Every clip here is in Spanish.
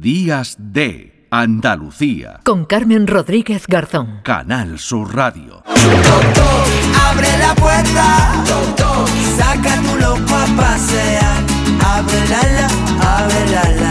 Días de Andalucía. Con Carmen Rodríguez Garzón. Canal Sur Radio. Abre la puerta, saca tu loco a pasear. Abre la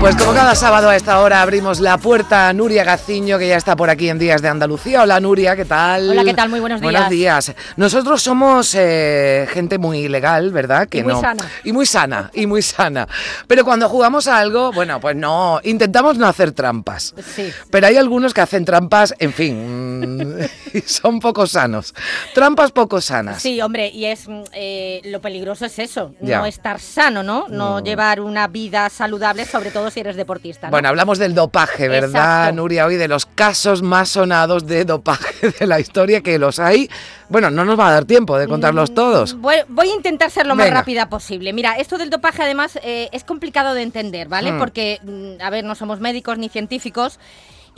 Pues como cada sábado a esta hora abrimos la puerta a Nuria Gaciño, que ya está por aquí en Días de Andalucía. Hola Nuria, ¿qué tal? Hola, ¿qué tal? Muy buenos días. Buenos días. Nosotros somos eh, gente muy legal, ¿verdad? Que Y muy no, sana. Y muy sana, y muy sana. Pero cuando jugamos a algo, bueno, pues no, intentamos no hacer trampas. Sí. Pero hay algunos que hacen trampas, en fin, mm, y son poco sanos. Trampas poco sanas. Sí, hombre, y es mm, eh, lo peligroso es eso, Ya. no estar sano, ¿no? No llevar una vida saludable, sobre todo si eres deportista. ¿no? Bueno, hablamos del dopaje, ¿verdad, Exacto. Nuria? Hoy de los casos más sonados de dopaje de la historia, que los hay. Bueno, no nos va a dar tiempo de contarlos todos. Voy, voy a intentar ser lo más rápida posible. Mira, esto del dopaje además eh, es complicado de entender, ¿vale? Mm. Porque, mm, a ver, no somos médicos ni científicos.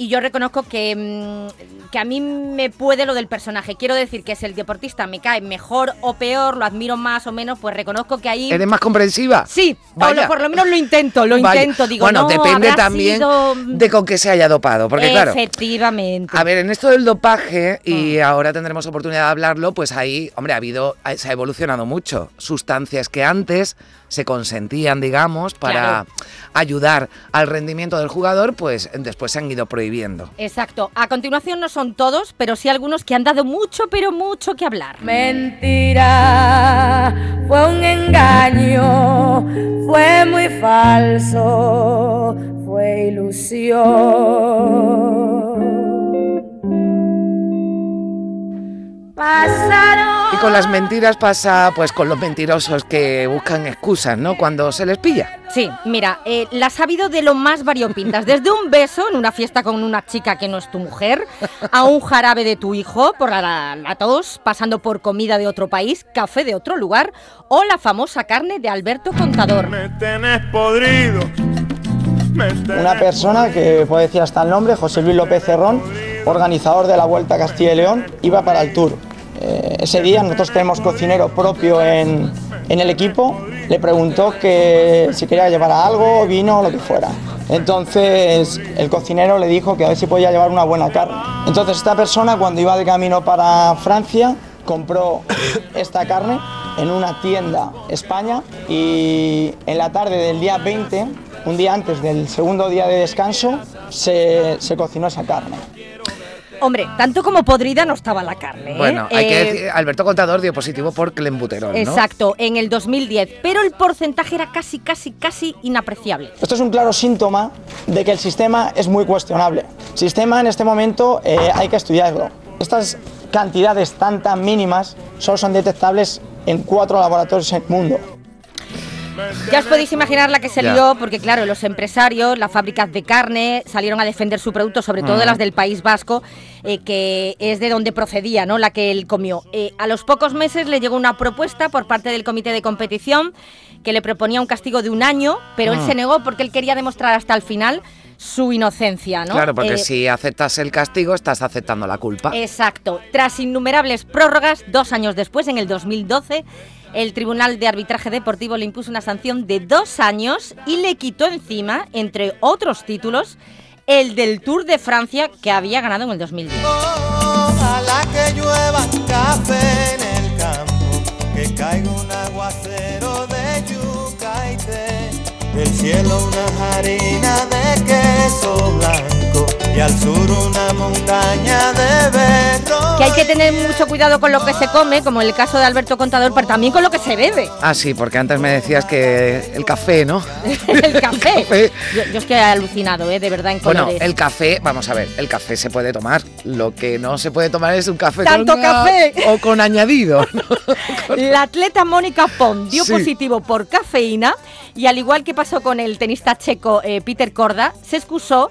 Y yo reconozco que, mm, que a mí me puede lo del personaje. Quiero decir que si el deportista me cae mejor o peor, lo admiro más o menos, pues reconozco que ahí... ¿Eres más comprensiva? Sí, o Vaya. lo- por lo menos lo intento, lo Vaya. intento. Digo, bueno, no, depende también sido- de con qué se haya dopado. Porque claro, Efectivamente. a ver, en esto del dopaje, y Ah. ahora tendremos oportunidad de hablarlo, pues ahí, hombre, ha habido, ha- se ha evolucionado mucho. Sustancias que antes se consentían, digamos, para Claro. ayudar al rendimiento del jugador, pues después se han ido prohibiendo. Exacto. A continuación no son todos, pero sí algunos que han dado mucho, pero mucho que hablar. Mentira, fue un engaño, fue muy falso, fue ilusión. Con las mentiras pasa, pues con los mentirosos que buscan excusas, ¿no? Cuando se les pilla. Sí, mira, eh, las ha habido de lo más variopintas. Desde un beso en una fiesta con una chica que no es tu mujer, a un jarabe de tu hijo por la, la tos, pasando por comida de otro país, café de otro lugar, o la famosa carne de Alberto Contador. Me tenés podrido. Una persona que puede decir hasta el nombre, José Luis López Cerrón, organizador de la Vuelta a Castilla y León, iba para el Tour. Eh, ese día nosotros tenemos cocinero propio en, en el equipo, le preguntó que si quería llevar algo, vino lo que fuera. Entonces el cocinero le dijo que a ver si podía llevar una buena carne. Entonces esta persona cuando iba de camino para Francia compró esta carne en una tienda España y en la tarde del día 20, un día antes del segundo día de descanso, se, se cocinó esa carne. Hombre, tanto como podrida no estaba la carne. ¿eh? Bueno, hay que Eh, decir, Alberto Contador dio positivo por clenbuterol, ¿no? Exacto, en el 2010, pero el porcentaje era casi, casi, casi inapreciable. Esto es un claro síntoma de que el sistema es muy cuestionable. El sistema en este momento eh, hay que estudiarlo. Estas cantidades tan tan mínimas solo son detectables en cuatro laboratorios en el mundo. Ya os podéis imaginar la que se lió, porque claro, los empresarios, las fábricas de carne salieron a defender su producto, sobre todo las del País Vasco, eh, que es de donde procedía, ¿no? La que él comió. Eh, a los pocos meses le llegó una propuesta por parte del comité de competición que le proponía un castigo de un año, pero él Mm. se negó porque él quería demostrar hasta el final su inocencia, ¿no? Claro, porque Eh, si aceptas el castigo, estás aceptando la culpa. Exacto. Tras innumerables prórrogas, dos años después, en el 2012, el Tribunal de Arbitraje Deportivo le impuso una sanción de dos años y le quitó encima, entre otros títulos, el del Tour de Francia que había ganado en el 2010. Ojalá que llueva café en el campo, que caiga un aguacero de yuca y té. Del cielo una harina de queso blanco y al sur una montaña de berro. Que hay que tener mucho cuidado con lo que se come, como en el caso de Alberto Contador, pero también con lo que se bebe. Ah, sí, porque antes me decías que el café, ¿no? el café. Café. Yo, yo es que he alucinado, ¿eh? de verdad, en Bueno, colores. el café, vamos a ver, el café se puede tomar. Lo que no se puede tomar es un café ¡Tanto con café! o con añadido. ¿no? La atleta Mónica Pon dio Sí. positivo por cafeína y al igual que pasó con el tenista checo eh, Peter Korda, se excusó,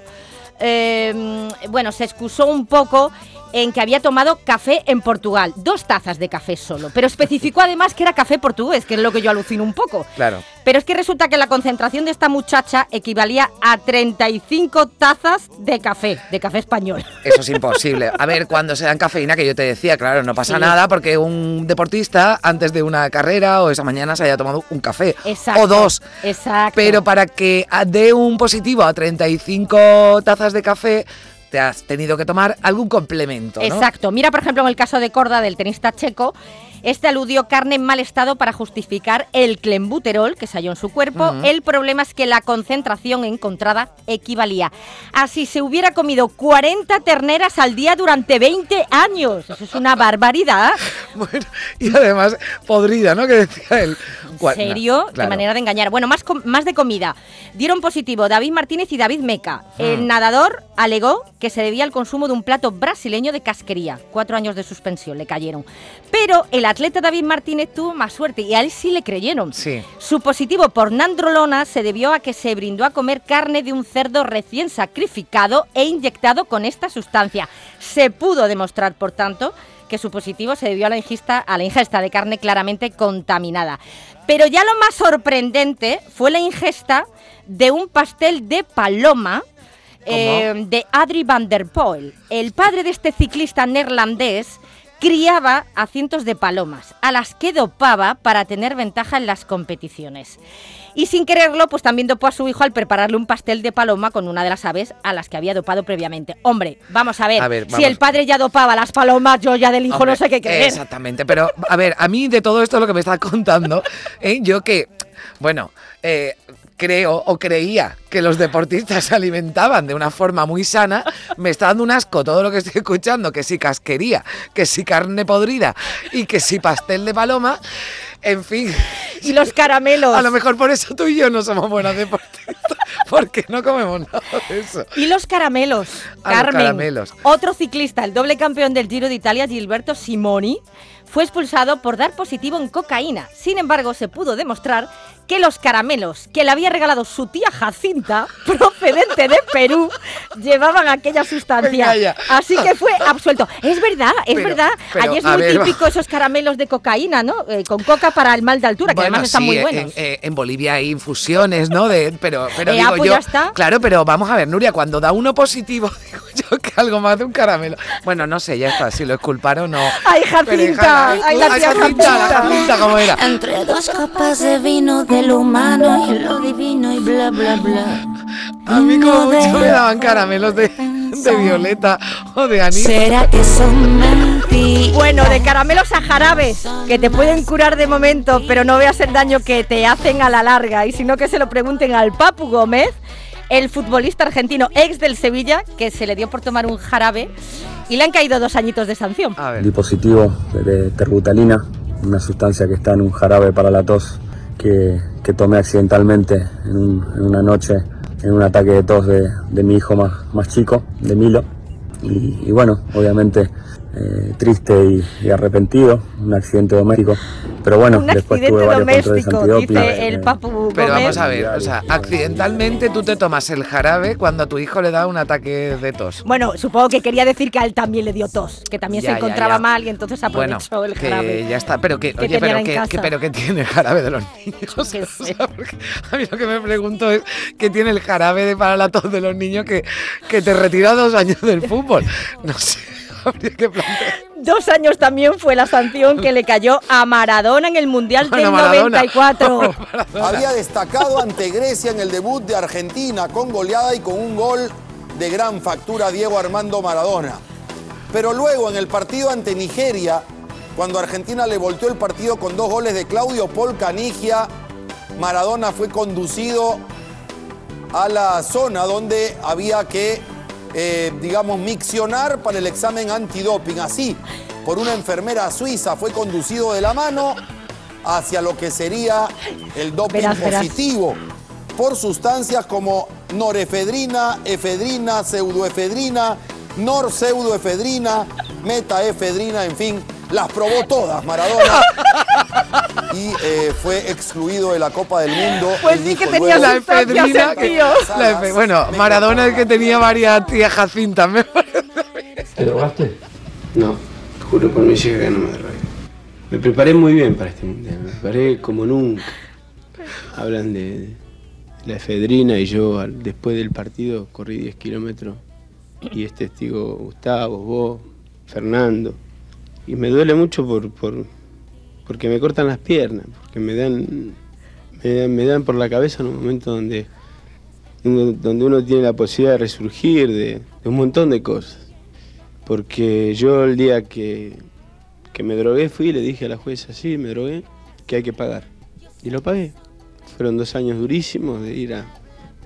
eh, bueno, se excusó un poco en que había tomado café en Portugal, dos tazas de café solo, pero especificó además que era café portugués, que es lo que yo alucino un poco. Claro. Pero es que resulta que la concentración de esta muchacha equivalía a 35 tazas de café, de café español. Eso es imposible. A ver, cuando se dan cafeína, que yo te decía, claro, no pasa Sí. nada porque un deportista antes de una carrera o esa mañana se haya tomado un café Exacto. o dos. Exacto. Pero para que dé un positivo a 35 tazas de café, te has tenido que tomar algún complemento, ¿no? Exacto. Mira, por ejemplo, en el caso de Corda, del tenista checo, este aludió carne en mal estado para justificar el clenbuterol que se halló en su cuerpo. El problema es que la concentración encontrada equivalía a si se hubiera comido 40 terneras al día durante 20 años. Eso es una barbaridad. Bueno, y además podrida, ¿no? Que decía él. ¿En serio? no, Qué manera de engañar. Bueno, más, más de comida. Dieron positivo David Martínez y David Meca. El Hmm. nadador alegó que se debía al consumo de un plato brasileño de casquería. Cuatro años de suspensión le cayeron. Pero el atleta David Martínez tuvo más suerte y a él sí le creyeron. Sí. Su positivo por nandrolona se debió a que se brindó a comer carne de un cerdo recién sacrificado e inyectado con esta sustancia. Se pudo demostrar, por tanto, que su positivo se debió a la ingesta, a la ingesta de carne claramente contaminada. Pero ya lo más sorprendente fue la ingesta de un pastel de paloma eh, de Adrie van der Poel. El padre de este ciclista neerlandés criaba a cientos de palomas, a las que dopaba para tener ventaja en las competiciones. Y sin quererlo, pues también dopó a su hijo al prepararle un pastel de paloma con una de las aves a las que había dopado previamente. Hombre, vamos a ver, A ver, si el padre ya dopaba las palomas, yo ya del hijo Hombre, no sé qué creer. Exactamente, pero a ver, a mí de todo esto lo que me estás contando, ¿eh? yo que, bueno, eh, creo o creía que los deportistas se alimentaban de una forma muy sana, me está dando un asco todo lo que estoy escuchando, que si casquería, que si carne podrida y que si pastel de paloma, en fin. Y los caramelos. A lo mejor por eso tú y yo no somos buenas deportistas, porque no comemos nada de eso. Y los caramelos, Ah, los Carmen. caramelos. Otro ciclista, el doble campeón del Giro de Italia, Gilberto Simoni, fue expulsado por dar positivo en cocaína. Sin embargo, se pudo demostrar que los caramelos que le había regalado su tía Jacinta, procedente de Perú, llevaban aquella sustancia. Venga. Así que fue absuelto. Es verdad, es Pero- verdad. pero, Allí es muy ver, va. típico esos caramelos de cocaína, ¿no? Eh, con coca para el mal de altura, que Bueno, además están sí, muy en- buenos. En, en Bolivia hay infusiones, ¿no? De, pero pero Eh, digo ah, pues yo, ya está. claro, pero vamos a ver, Nuria, cuando da uno positivo, digo yo que algo más de un caramelo. Bueno, no sé, ya está, si lo exculparon o no. ¡Ay, Jacinta! ¡Ay, la ay, tía Jacinta, Jacinta! Jacinta, ¿cómo era? Entre dos copas de vino de lo humano y lo divino y bla bla bla. A mí como No mucho me daban caramelos de, de violeta o de anís. ¿Será que son mentiras? Bueno, de caramelos a jarabes, que te pueden curar de momento, pero no veas el daño que te hacen a la larga. Y si no, que se lo pregunten al Papu Gómez, el futbolista argentino ex del Sevilla, que se le dio por tomar un jarabe y le han caído dos añitos de sanción. A ver. Di positivo de terbutalina, una sustancia que está en un jarabe para la tos que, que tomé accidentalmente en, un- en una noche en un ataque de tos de, mi hijo más, más chico, de Milo. Y bueno, obviamente eh, triste y, y arrepentido, un accidente doméstico. Pero bueno, un después tuve varios controles antidoping. dice el eh, Papu Pero vamos a ver, o sea, accidentalmente tú te tomas el jarabe cuando a tu hijo le da un ataque de tos. Bueno, supongo que quería decir que a él también le dio tos, que también Ya, se encontraba ya. mal y entonces Bueno, aprovechó el que jarabe. ya está, pero que, que oye, pero que, que- pero que tiene el jarabe de los niños. O sea, a mí lo que me pregunto es qué tiene el jarabe de para la tos de los niños que, que te retira dos años del fútbol. No sé, habría que plantear. Dos años también fue la sanción que le cayó a Maradona en el Mundial Bueno, del Maradona. 94. Había destacado ante Grecia en el debut de Argentina con goleada y con un gol de gran factura Diego Armando Maradona. Pero luego en el partido ante Nigeria, cuando Argentina le volteó el partido con dos goles de Claudio Paul Canigia, Maradona fue conducido a la zona donde había que, eh, digamos, miccionar para el examen antidoping. Así, por una enfermera suiza, fue conducido de la mano hacia lo que sería el doping Verás, verás. positivo por sustancias como norefedrina, efedrina, pseudoefedrina, norpseudoefedrina, metaefedrina, en fin, las probó todas Maradona fue excluido de la Copa del Mundo. Pues sí que tenía La efedrina. que- la bueno, Maradona es que tenía varias tías Jacinta, me. ¿Te drogaste? No, juro por mi hija que no me drogué. Me preparé muy bien para este mundial, me preparé como nunca. Hablan de la efedrina y yo después del partido corrí 10 kilómetros y es testigo Gustavo, vos, Fernando. Y me duele mucho por, por, porque me cortan las piernas, porque me dan, me dan, por la cabeza en un momento donde, donde uno tiene la posibilidad de resurgir de, de un montón de cosas. Porque yo el día que, que me drogué fui y le dije a la jueza, sí, me drogué, que hay que pagar. Y lo pagué. Fueron dos años durísimos de ir, a,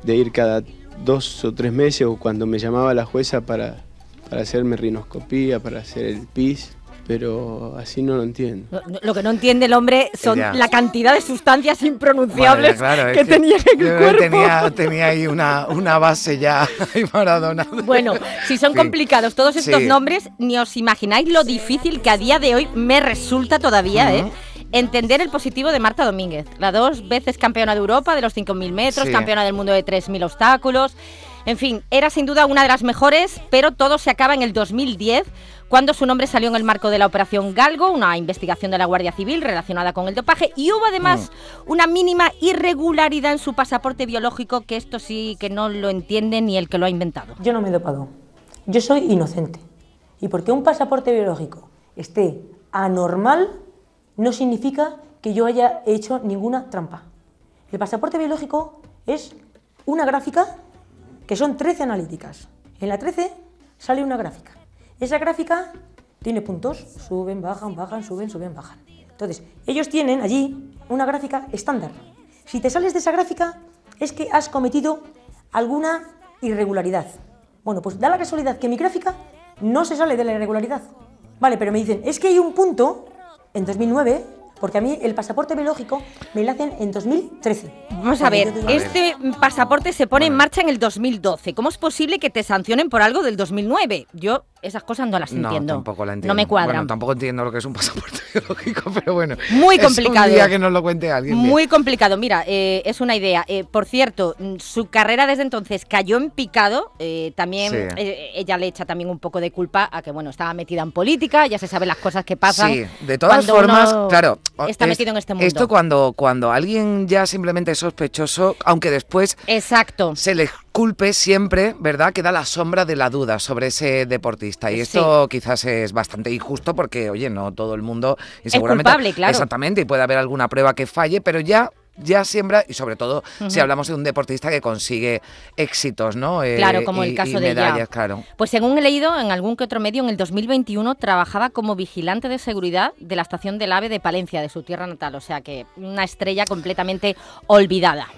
de ir cada dos o tres meses o cuando me llamaba la jueza para, para hacerme rinoscopía, para hacer el PIS, pero así no lo entiendo. Lo que no entiende el hombre son Ya. la cantidad de sustancias impronunciables Bueno, claro, que, tenía en el cuerpo. Tenía, tenía ahí una, una base ya Maradona. Bueno, si son Sí. complicados todos estos Sí. nombres, ni os imagináis lo difícil que a día de hoy me resulta todavía, ¿eh? Entender el positivo de Marta Domínguez, la dos veces campeona de Europa de los 5.000 metros, Sí. campeona del mundo de 3.000 obstáculos. En fin, era sin duda una de las mejores, pero todo se acaba en el 2010, cuando su nombre salió en el marco de la Operación Galgo, una investigación de la Guardia Civil relacionada con el dopaje, y hubo además una mínima irregularidad en su pasaporte biológico, que esto sí que no lo entiende ni el que lo ha inventado. Yo no me he dopado. Yo soy inocente. Y porque un pasaporte biológico esté anormal, no significa que yo haya hecho ninguna trampa. El pasaporte biológico es una gráfica que son 13 analíticas. En la 13 sale una gráfica. Esa gráfica tiene puntos, suben, bajan, bajan, suben, suben, bajan. Entonces, ellos tienen allí una gráfica estándar. Si te sales de esa gráfica, es que has cometido alguna irregularidad. Bueno, pues da la casualidad que mi gráfica no se sale de la irregularidad. Vale, pero me dicen, es que hay un punto en 2009, porque a mí el pasaporte biológico me lo hacen en 2013. Vamos a ver, este pasaporte se pone en marcha en el 2012. ¿Cómo es posible que te sancionen por algo del 2009? Yo esas cosas no las No, entiendo. tampoco la entiendo. No me cuadran. Bueno, tampoco entiendo lo que es un pasaporte biológico, pero bueno. Muy es complicado. un día que nos lo cuente alguien. bien. Muy complicado. Mira, eh, es una idea. Eh, por cierto, su carrera desde entonces cayó en picado. eh, también Sí. ella le echa también un poco de culpa a que bueno estaba metida en política. Ya se sabe las cosas que pasan. Sí, de todas formas, claro. Está es- metido en este mundo. Esto cuando, cuando alguien ya simplemente es sospechoso, aunque después Exacto. se le culpe siempre, ¿verdad? Queda la sombra de la duda sobre ese deportista. Y Sí. esto quizás es bastante injusto porque, oye, no todo el mundo... Y seguramente, culpable, claro. Exactamente, y puede haber alguna prueba que falle, pero ya... Ya siembra, y sobre todo si hablamos de un deportista que consigue éxitos, ¿no? Eh, Claro, como y- el caso y de ella. medallas, claro. Pues según he leído en algún que otro medio, en el 2021 trabajaba como vigilante de seguridad de la estación del AVE de Palencia, de su tierra natal. O sea que una estrella completamente olvidada.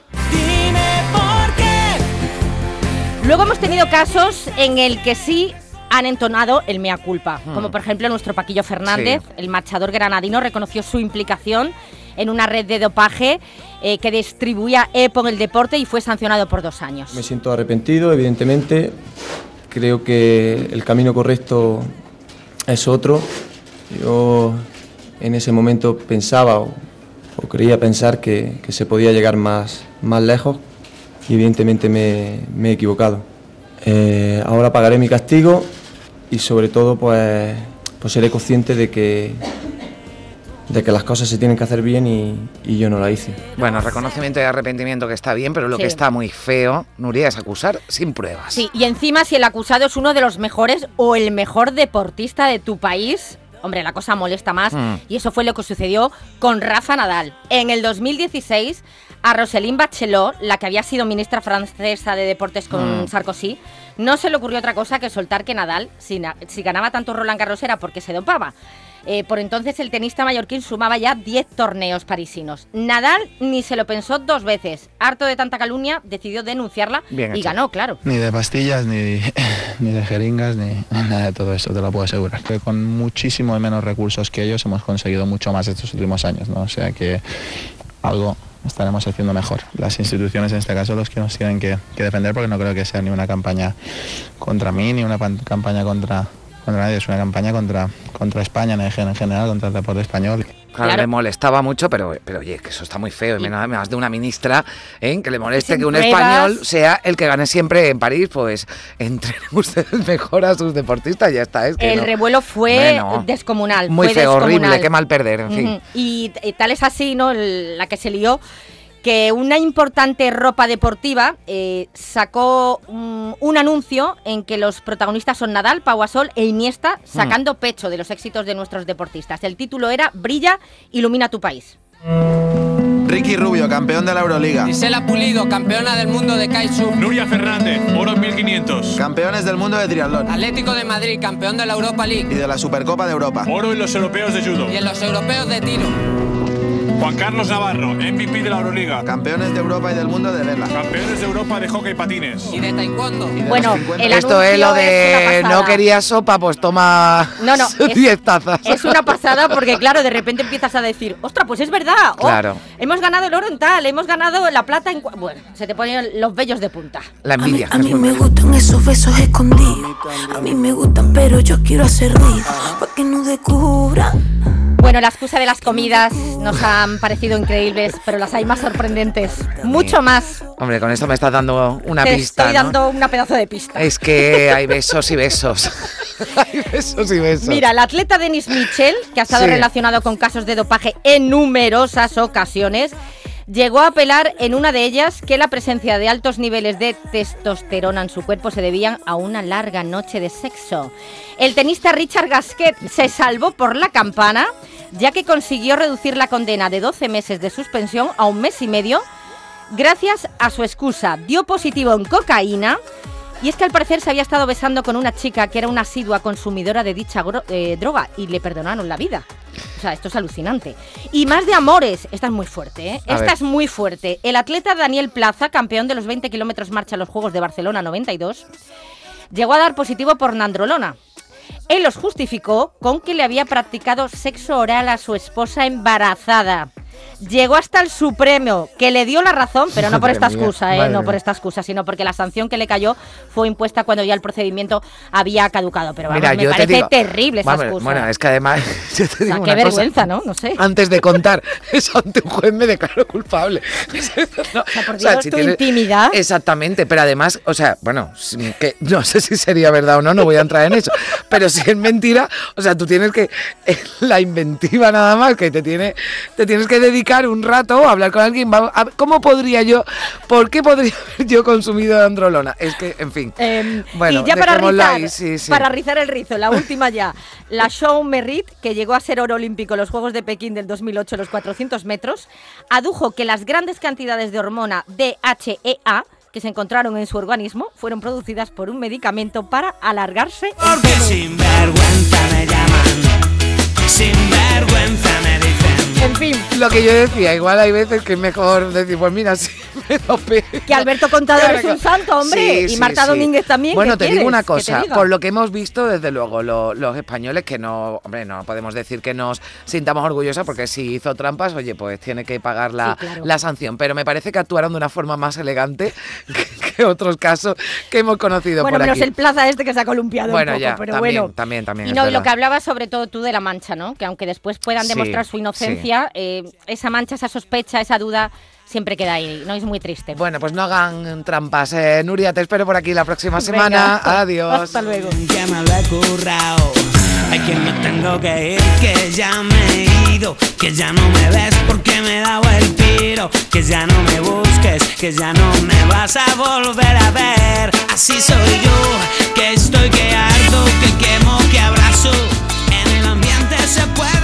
Luego hemos tenido casos en el que sí han entonado el mea culpa, Hmm. como por ejemplo nuestro Paquillo Fernández, el marchador granadino, reconoció su implicación en una red de dopaje eh, que distribuía EPO en el deporte y fue sancionado por dos años. Me siento arrepentido, evidentemente. Creo que el camino correcto es otro. Yo en ese momento pensaba o, o creía pensar que, que se podía llegar más, más lejos y evidentemente me, me he equivocado. Eh, ahora pagaré mi castigo y sobre todo pues, pues seré consciente de que, de que las cosas se tienen que hacer bien y, y yo no la hice. Bueno, reconocimiento y arrepentimiento que está bien, pero lo Sí. que está muy feo, Nuria, es acusar sin pruebas. Sí, y encima si el acusado es uno de los mejores o el mejor deportista de tu país, hombre, la cosa molesta más. Mm. Y eso fue lo que sucedió con Rafa Nadal. En el 2016, a Roselyne Bachelot, la que había sido ministra francesa de deportes con Mm. Sarkozy, no se le ocurrió otra cosa que soltar que Nadal, si, na- si ganaba tanto Roland Garros era porque se dopaba. Eh, por entonces el tenista mallorquín sumaba ya 10 torneos parisinos. Nadal ni se lo pensó dos veces. Harto de tanta calumnia, decidió denunciarla Bien y hecho. ganó, claro. Ni de pastillas, ni, ni de jeringas, ni nada de todo esto, te lo puedo asegurar. Que con muchísimo menos recursos que ellos hemos conseguido mucho más estos últimos años, ¿no? O sea que algo estaremos haciendo mejor. Las instituciones, en este caso, los que nos tienen que, defender, porque no creo que sea ni una campaña contra mí, ni una campaña contra, contra nadie, es una campaña contra, contra España en general, contra el deporte español. Claro, Claro. le molestaba mucho, pero, pero oye, que eso está muy feo. Y menos más de una ministra ¿eh? que le moleste Sin que un pruebas. español sea el que gane siempre en París. Pues entrenen ustedes mejor a sus deportistas, ya está. Es que El no. revuelo fue Bueno, descomunal. Muy fue feo, horrible, qué mal perder, en fin. Y, y tal es así, ¿no? El- la que se lió, que una importante ropa deportiva eh, sacó un, un anuncio en que los protagonistas son Nadal, Pau Gasol e Iniesta sacando pecho de los éxitos de nuestros deportistas. El título era Brilla, ilumina tu país. Ricky Rubio, campeón de la Euroliga. Gisela Pulido, campeona del mundo de kitesurf. Nuria Fernández, oro en 1500. Campeones del mundo de triatlón. Atlético de Madrid, campeón de la Europa League. Y de la Supercopa de Europa. Oro en los europeos de judo. Y en los europeos de tiro. Juan Carlos Navarro, MVP de la Euroliga. Campeones de Europa y del mundo de vela. Campeones de Europa de hockey patines. Y de taekwondo. Bueno, el Esto es lo de es no quería sopa, pues toma No, no, es- 10 tazas. Es una pasada porque, claro, de repente empiezas a decir, ostras, pues es verdad. oh, Claro. Hemos ganado el oro en tal, hemos ganado la plata en... cua-". Bueno, se te ponen los vellos de punta. La envidia. A mí me gustan esos besos escondidos. A mí me gustan, pero yo quiero hacer ruido. Pa' que no descubran. Bueno, la excusa de las comidas nos han parecido increíbles, pero las hay más sorprendentes. Mucho más. Hombre, con esto me estás dando una Te pista. estoy ¿no? dando una pedazo de pista. Es que hay besos y besos. hay besos y besos. Mira, el atleta Denis Mitchell, que ha estado Sí. relacionado con casos de dopaje en numerosas ocasiones, llegó a apelar en una de ellas que la presencia de altos niveles de testosterona en su cuerpo se debían a una larga noche de sexo. El tenista Richard Gasquet se salvó por la campana, ya que consiguió reducir la condena de 12 meses de suspensión a un mes y medio gracias a su excusa. Dio positivo en cocaína y es que al parecer se había estado besando con una chica que era una asidua consumidora de dicha eh, droga y le perdonaron la vida. O sea, esto es alucinante. Y más de amores. Esta es muy fuerte, ¿eh? A Esta ver. es muy fuerte. El atleta Daniel Plaza, campeón de los 20 kilómetros marcha en los Juegos de Barcelona 92, llegó a dar positivo por nandrolona. Él los justificó con que le había practicado sexo oral a su esposa embarazada. Llegó hasta el Supremo, que le dio la razón, pero no por esta excusa, ¿eh? no por esta excusa, sino porque la sanción que le cayó fue impuesta cuando ya el procedimiento había caducado. Pero vamos, Mira, me te parece digo- terrible esa Vamos, excusa. Bueno, es que además, yo te o sea, digo qué cosa. vergüenza, ¿no? No sé. Antes de contar eso ante un juez me declaro culpable. No, por o sea, si tu tienes- intimidad. Exactamente, pero además, o sea, bueno, que no sé si sería verdad o no, no voy a entrar en eso. Pero si es mentira, o sea, tú tienes que la inventiva nada más, que te tiene, te tienes que dedicar un rato a hablar con alguien. ¿Cómo podría yo, por qué podría haber yo consumido androlona? Es que, en fin. Em, bueno, y ya para rizar, ahí, sí, sí. para rizar el rizo, la última ya. La Show Merritt, que llegó a ser oro olímpico en los Juegos de Pekín del 2008 en los 400 metros, adujo que las grandes cantidades de hormona DHEA que se encontraron en su organismo fueron producidas por un medicamento para alargarse el Porque pene. sinvergüenza me llaman. Sinvergüenza me dicen. En fin. Lo que yo decía, igual hay veces que es mejor decir, pues mira, sí, me dopé. Que Alberto Contador es un santo, hombre, Sí, y Marta sí. Domínguez también. Bueno, ¿qué te digo una cosa, por lo que hemos visto, desde luego, lo- los españoles, que no, hombre, no podemos decir que nos sintamos orgullosos, porque si hizo trampas, oye, pues tiene que pagar la, Sí, claro. la sanción. Pero me parece que actuaron de una forma más elegante que, que otros casos que hemos conocido Bueno, por menos aquí. el plaza este que se ha columpiado bueno, un poco, ya, pero también, bueno. también, también. Y no, y lo que hablabas sobre todo tú de la mancha, ¿no? Que aunque después puedan Sí, demostrar su inocencia, eh, esa mancha, esa sospecha, esa duda siempre queda ahí, ¿no? Es muy triste. Bueno, pues no hagan trampas. Eh, Nuria, te espero por aquí la próxima Venga. semana. Adiós. Hasta luego. Que me lo he currao. Ay, que me tengo que ir, que ya me he ido. Que ya no me ves porque me he dado el tiro. Que ya no me busques, que ya no me vas a volver a ver. Así soy yo, que estoy que ardo, que quemo, que abrazo. En el ambiente se puede